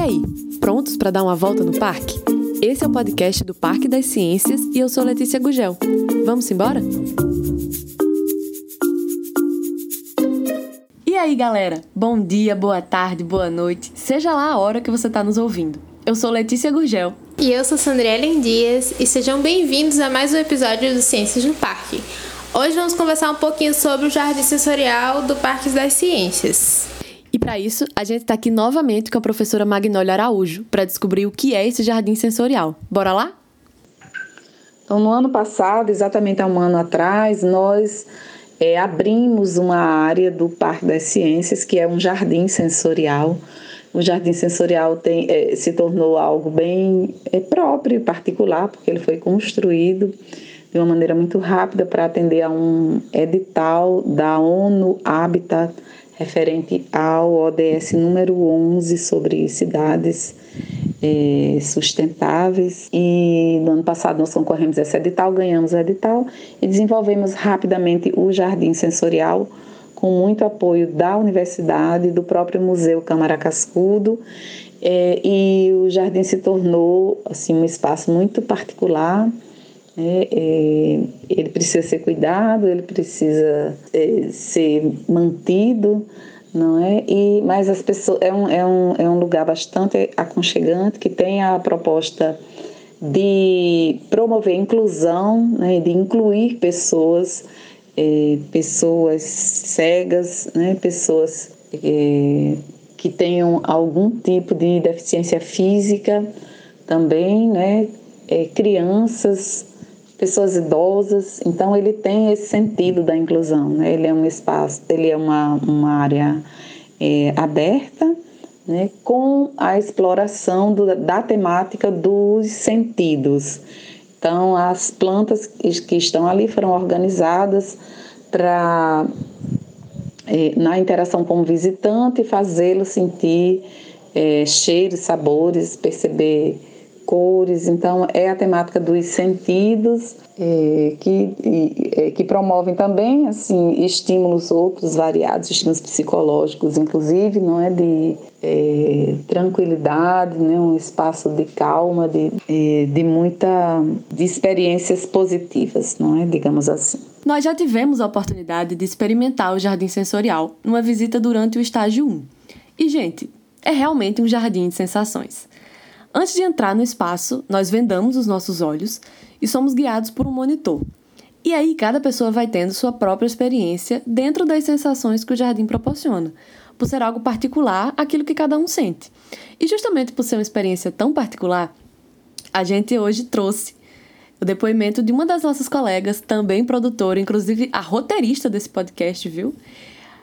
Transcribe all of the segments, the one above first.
aí, prontos para dar uma volta no parque? Esse é o podcast do Parque das Ciências e eu sou Letícia Gugel. Vamos embora? E aí, galera? Bom dia, boa tarde, boa noite, seja lá a hora que você está nos ouvindo. Eu sou Letícia Gurgel. E eu sou Sandrielen Dias e sejam bem-vindos a mais um episódio do Ciências no Parque. Hoje vamos conversar um pouquinho sobre o Jardim Sensorial do Parque das Ciências. E para isso, a gente está aqui novamente com a professora Magnólia Araújo para descobrir o que é esse jardim sensorial. Bora lá? Então, no ano passado, exatamente há um ano atrás, nós é, abrimos uma área do Parque das Ciências, que é um jardim sensorial. O jardim sensorial tem, é, se tornou algo bem é, próprio particular, porque ele foi construído de uma maneira muito rápida para atender a um edital da ONU Habitat referente ao ODS número 11 sobre cidades é, sustentáveis. E no ano passado nós concorremos a esse edital, ganhamos o edital e desenvolvemos rapidamente o Jardim Sensorial, com muito apoio da universidade, do próprio Museu Câmara Cascudo. É, e o jardim se tornou assim um espaço muito particular é, é, ele precisa ser cuidado, ele precisa é, ser mantido, não é? E, mas as pessoas é um, é, um, é um lugar bastante aconchegante que tem a proposta de promover inclusão, né, de incluir pessoas, é, pessoas cegas, né, pessoas é, que tenham algum tipo de deficiência física também, né, é, crianças pessoas idosas. Então, ele tem esse sentido da inclusão. Né? Ele é um espaço, ele é uma, uma área é, aberta, né? com a exploração do, da temática dos sentidos. Então, as plantas que estão ali foram organizadas para, é, na interação com o visitante, fazê-lo sentir é, cheiros, sabores, perceber cores. Então, é a temática dos sentidos é, que, é, que promovem também assim estímulos outros variados, estímulos psicológicos, inclusive, não é de é, tranquilidade, né, um espaço de calma, de, é, de muita de experiências positivas, não é, digamos assim. Nós já tivemos a oportunidade de experimentar o jardim sensorial numa visita durante o estágio 1. E, gente, é realmente um jardim de sensações. Antes de entrar no espaço, nós vendamos os nossos olhos e somos guiados por um monitor. E aí cada pessoa vai tendo sua própria experiência dentro das sensações que o jardim proporciona, por ser algo particular, aquilo que cada um sente. E justamente por ser uma experiência tão particular, a gente hoje trouxe o depoimento de uma das nossas colegas, também produtora, inclusive a roteirista desse podcast, viu?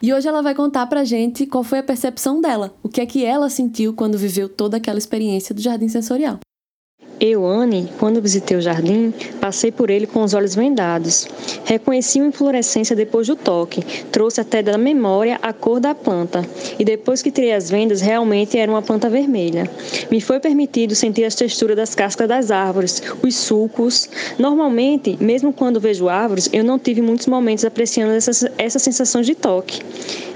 E hoje ela vai contar pra gente qual foi a percepção dela, o que é que ela sentiu quando viveu toda aquela experiência do jardim sensorial. Eu, Anne, quando visitei o jardim, passei por ele com os olhos vendados. Reconheci uma inflorescência depois do toque, trouxe até da memória a cor da planta, e depois que tirei as vendas, realmente era uma planta vermelha. Me foi permitido sentir as texturas das cascas das árvores, os sulcos. Normalmente, mesmo quando vejo árvores, eu não tive muitos momentos apreciando essas, essas sensações de toque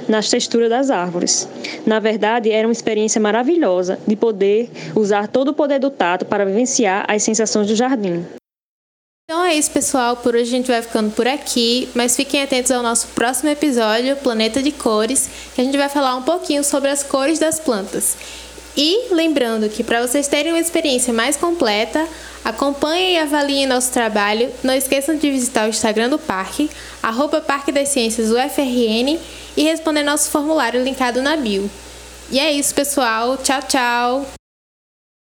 nas texturas das árvores. Na verdade, era uma experiência maravilhosa de poder usar todo o poder do tato para vivenciar as sensações do jardim. Então é isso, pessoal. Por hoje a gente vai ficando por aqui, mas fiquem atentos ao nosso próximo episódio, Planeta de Cores, que a gente vai falar um pouquinho sobre as cores das plantas. E lembrando que para vocês terem uma experiência mais completa, acompanhem e avaliem nosso trabalho. Não esqueçam de visitar o Instagram do Parque, arroba Parque das Ciências UFRN e responder nosso formulário linkado na bio. E é isso, pessoal. Tchau, tchau!